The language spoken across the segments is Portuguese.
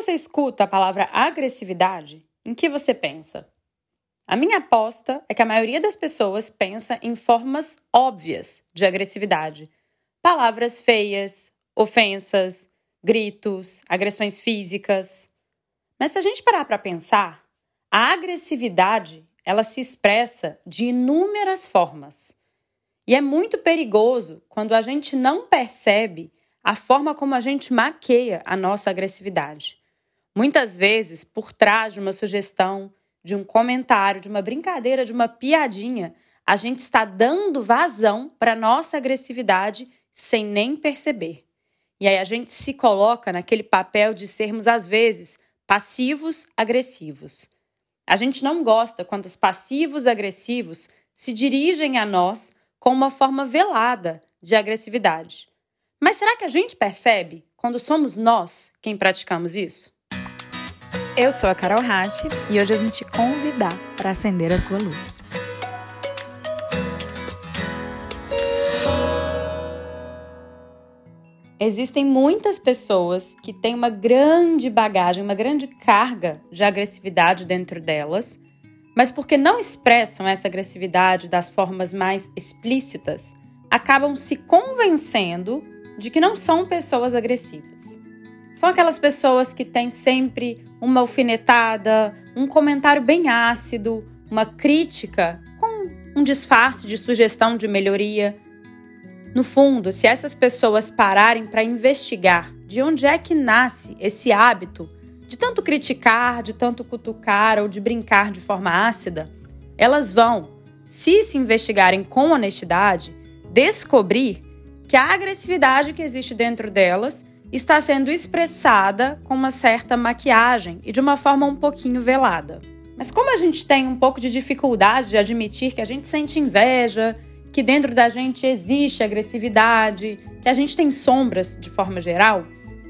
você escuta a palavra agressividade, em que você pensa? A minha aposta é que a maioria das pessoas pensa em formas óbvias de agressividade. Palavras feias, ofensas, gritos, agressões físicas. Mas se a gente parar para pensar, a agressividade, ela se expressa de inúmeras formas. E é muito perigoso quando a gente não percebe a forma como a gente maqueia a nossa agressividade. Muitas vezes, por trás de uma sugestão, de um comentário, de uma brincadeira, de uma piadinha, a gente está dando vazão para nossa agressividade sem nem perceber. E aí a gente se coloca naquele papel de sermos, às vezes, passivos agressivos. A gente não gosta quando os passivos agressivos se dirigem a nós com uma forma velada de agressividade. Mas será que a gente percebe quando somos nós quem praticamos isso? Eu sou a Carol Rache e hoje eu vim te convidar para acender a sua luz. Existem muitas pessoas que têm uma grande bagagem, uma grande carga de agressividade dentro delas, mas porque não expressam essa agressividade das formas mais explícitas, acabam se convencendo de que não são pessoas agressivas. São aquelas pessoas que têm sempre uma alfinetada, um comentário bem ácido, uma crítica com um disfarce de sugestão de melhoria. No fundo, se essas pessoas pararem para investigar de onde é que nasce esse hábito de tanto criticar, de tanto cutucar ou de brincar de forma ácida, elas vão, se se investigarem com honestidade, descobrir que a agressividade que existe dentro delas está sendo expressada com uma certa maquiagem e de uma forma um pouquinho velada. Mas como a gente tem um pouco de dificuldade de admitir que a gente sente inveja, que dentro da gente existe agressividade, que a gente tem sombras de forma geral,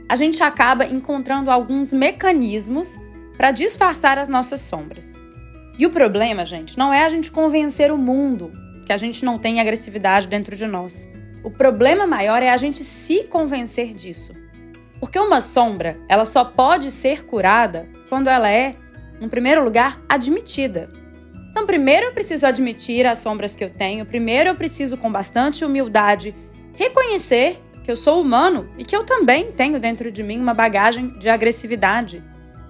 a gente acaba encontrando alguns mecanismos para disfarçar as nossas sombras. E o problema, gente, não é a gente convencer o mundo que a gente não tem agressividade dentro de nós. O problema maior é a gente se convencer disso. Porque uma sombra, ela só pode ser curada quando ela é, em primeiro lugar, admitida. Então, primeiro eu preciso admitir as sombras que eu tenho, primeiro eu preciso, com bastante humildade, reconhecer que eu sou humano e que eu também tenho dentro de mim uma bagagem de agressividade.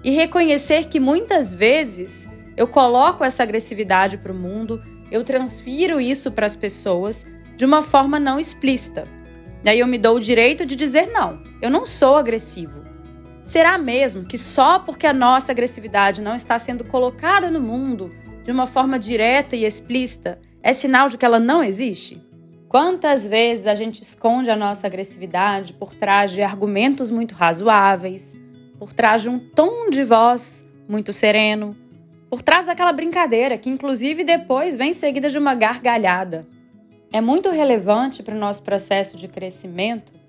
E reconhecer que muitas vezes eu coloco essa agressividade para o mundo, eu transfiro isso para as pessoas de uma forma não explícita. Daí eu me dou o direito de dizer não, eu não sou agressivo. Será mesmo que só porque a nossa agressividade não está sendo colocada no mundo, de uma forma direta e explícita, é sinal de que ela não existe? Quantas vezes a gente esconde a nossa agressividade por trás de argumentos muito razoáveis, por trás de um tom de voz muito sereno, por trás daquela brincadeira que, inclusive, depois vem seguida de uma gargalhada. É muito relevante para o nosso processo de crescimento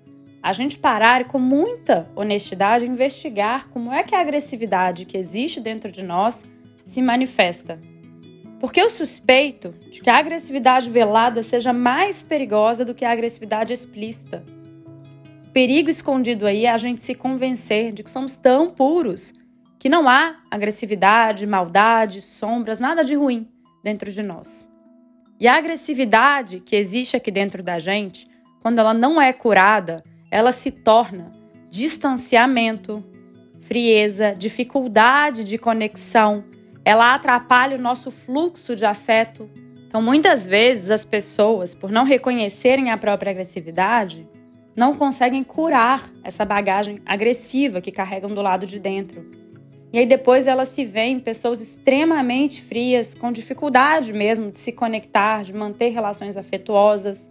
a gente parar e, com muita honestidade, investigar como é que a agressividade que existe dentro de nós se manifesta. Porque eu suspeito de que a agressividade velada seja mais perigosa do que a agressividade explícita. O perigo escondido aí é a gente se convencer de que somos tão puros que não há agressividade, maldade, sombras, nada de ruim dentro de nós. E a agressividade que existe aqui dentro da gente, quando ela não é curada, ela se torna distanciamento, frieza, dificuldade de conexão, ela atrapalha o nosso fluxo de afeto. Então, muitas vezes, as pessoas, por não reconhecerem a própria agressividade, não conseguem curar essa bagagem agressiva que carregam do lado de dentro. E aí depois elas se veem pessoas extremamente frias, com dificuldade mesmo de se conectar, de manter relações afetuosas.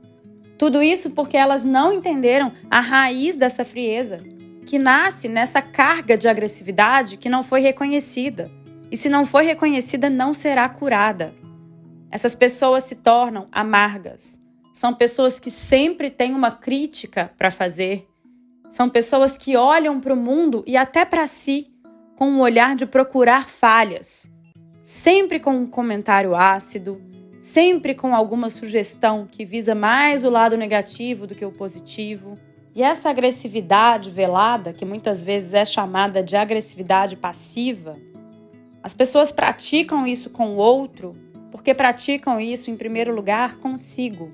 Tudo isso porque elas não entenderam a raiz dessa frieza, que nasce nessa carga de agressividade que não foi reconhecida e se não for reconhecida, não será curada. Essas pessoas se tornam amargas. São pessoas que sempre têm uma crítica para fazer. São pessoas que olham para o mundo e até para si com um olhar de procurar falhas, sempre com um comentário ácido, sempre com alguma sugestão que visa mais o lado negativo do que o positivo. E essa agressividade velada, que muitas vezes é chamada de agressividade passiva, as pessoas praticam isso com o outro porque praticam isso, em primeiro lugar, consigo.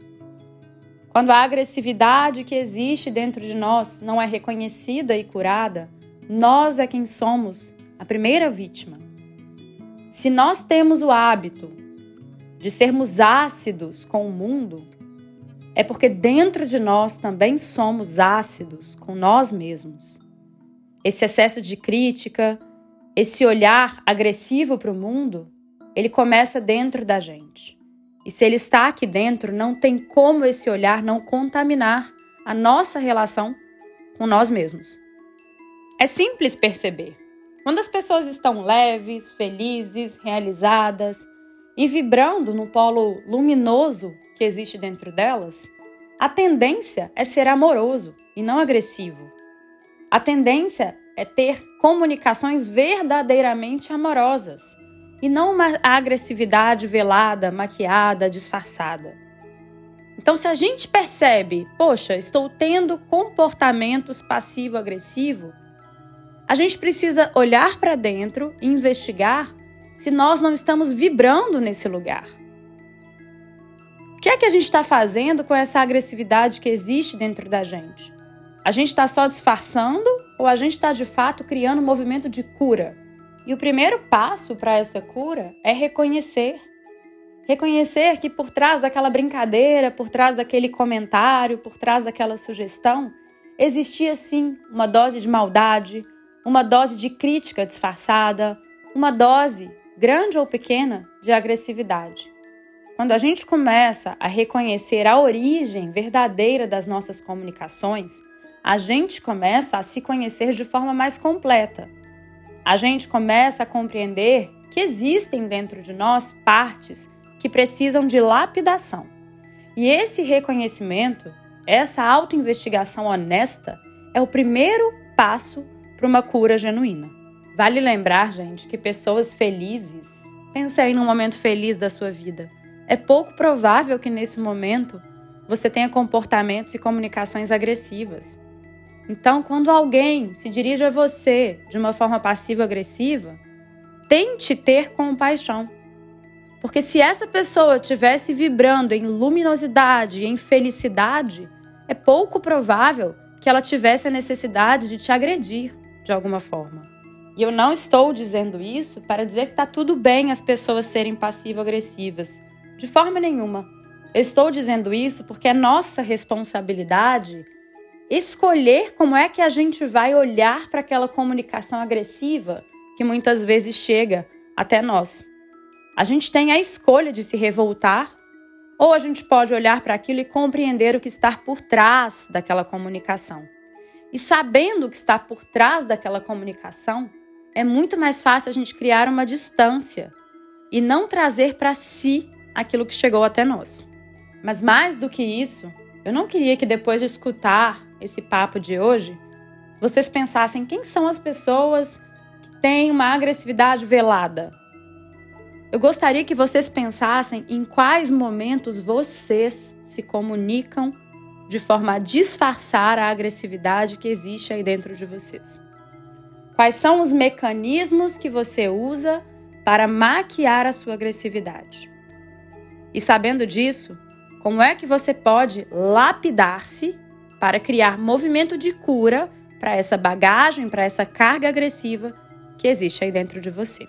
Quando a agressividade que existe dentro de nós não é reconhecida e curada, nós é quem somos a primeira vítima. Se nós temos o hábito de sermos ácidos com o mundo, é porque dentro de nós também somos ácidos com nós mesmos. Esse excesso de crítica, esse olhar agressivo para o mundo, ele começa dentro da gente. E se ele está aqui dentro, não tem como esse olhar não contaminar a nossa relação com nós mesmos. É simples perceber. Quando as pessoas estão leves, felizes, realizadas e vibrando no polo luminoso que existe dentro delas, a tendência é ser amoroso e não agressivo. A tendência é ter comunicações verdadeiramente amorosas e não uma agressividade velada, maquiada, disfarçada. Então, se a gente percebe, poxa, estou tendo comportamentos passivo-agressivo, a gente precisa olhar para dentro e investigar se nós não estamos vibrando nesse lugar. O que é que a gente está fazendo com essa agressividade que existe dentro da gente? A gente está só disfarçando ou a gente está de fato criando um movimento de cura? E o primeiro passo para essa cura é reconhecer. Reconhecer que por trás daquela brincadeira, por trás daquele comentário, por trás daquela sugestão, existia sim uma dose de maldade, uma dose de crítica disfarçada, uma dose, grande ou pequena, de agressividade. Quando a gente começa a reconhecer a origem verdadeira das nossas comunicações, a gente começa a se conhecer de forma mais completa a gente começa a compreender que existem dentro de nós partes que precisam de lapidação. E esse reconhecimento, essa autoinvestigação honesta, é o primeiro passo para uma cura genuína. Vale lembrar, gente, que pessoas felizes, pense aí num momento feliz da sua vida. É pouco provável que nesse momento você tenha comportamentos e comunicações agressivas. Então, quando alguém se dirige a você de uma forma passiva-agressiva, tente ter compaixão. Porque se essa pessoa estivesse vibrando em luminosidade, em felicidade, é pouco provável que ela tivesse a necessidade de te agredir de alguma forma. E eu não estou dizendo isso para dizer que está tudo bem as pessoas serem passivo-agressivas. De forma nenhuma. Eu estou dizendo isso porque é nossa responsabilidade escolher como é que a gente vai olhar para aquela comunicação agressiva que muitas vezes chega até nós. A gente tem a escolha de se revoltar ou a gente pode olhar para aquilo e compreender o que está por trás daquela comunicação. E sabendo o que está por trás daquela comunicação, é muito mais fácil a gente criar uma distância e não trazer para si aquilo que chegou até nós. Mas mais do que isso, eu não queria que depois de escutar esse papo de hoje, vocês pensassem quem são as pessoas que têm uma agressividade velada. Eu gostaria que vocês pensassem em quais momentos vocês se comunicam de forma a disfarçar a agressividade que existe aí dentro de vocês. Quais são os mecanismos que você usa para maquiar a sua agressividade? E sabendo disso, como é que você pode lapidar-se para criar movimento de cura para essa bagagem, para essa carga agressiva que existe aí dentro de você.